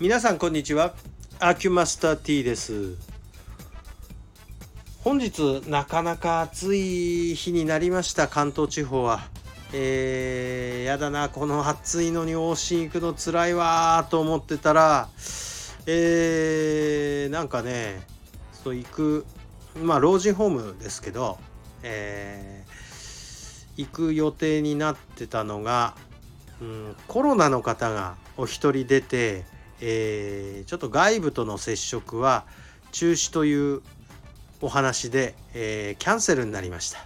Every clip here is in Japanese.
皆さんこんにちは。アキュマスター T です。本日なかなか暑い日になりました。関東地方は。えー、やだなこの暑いのに往診行くの辛いわと思ってたらえー、なんかねそう行くまあ老人ホームですけど、えー、行く予定になってたのが、うん、コロナの方がお一人出てえー、ちょっと外部との接触は中止というお話で、えー、キャンセルになりました。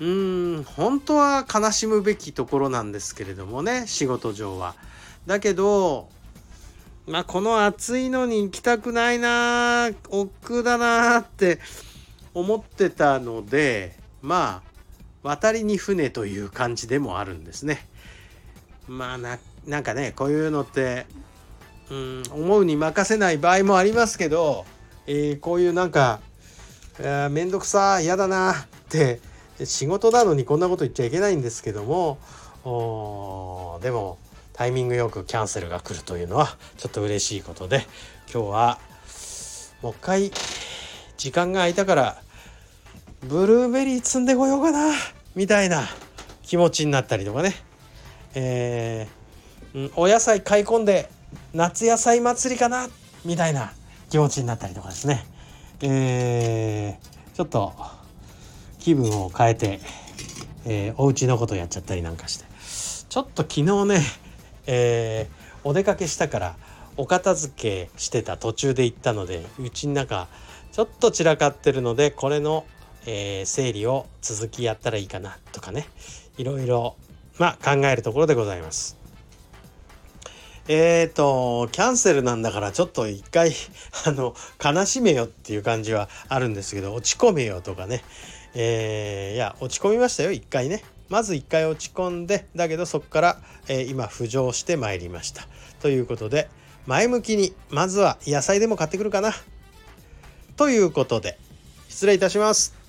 うーん本当は悲しむべきところなんですけれどもね仕事上は。だけどまあこの暑いのに行きたくないな億劫だなって思ってたのでまあ渡りに船という感じでもあるんですね。まあななんかねこういうのってうん。思うに任せない場合もありますけど、えー、こういうなんか面倒くさ嫌だなって仕事なのにこんなこと言っちゃいけないんですけどもでもタイミングよくキャンセルが来るというのはちょっと嬉しいことで今日はもう一回時間が空いたからブルーベリー摘んでこようかなみたいな気持ちになったりとかね、えー、お野菜買い込んで夏野菜祭りかなみたいな気持ちになったりとかですね、えー、ちょっと気分を変えて、えー、お家のことやっちゃったりなんかしてちょっと昨日ね、えー、お出かけしたからお片付けしてた途中で行ったのでうちの中ちょっと散らかってるのでこれの、えー、整理を続きやったらいいかなとかねいろいろまあ考えるところでございます。えっ、ー、と、キャンセルなんだからちょっと一回、あの、悲しめよっていう感じはあるんですけど、落ち込めよとかね。えー、いや、落ち込みましたよ、一回ね。まず一回落ち込んで、だけどそこから、えー、今浮上してまいりました。ということで、前向きに、まずは野菜でも買ってくるかな。ということで、失礼いたします。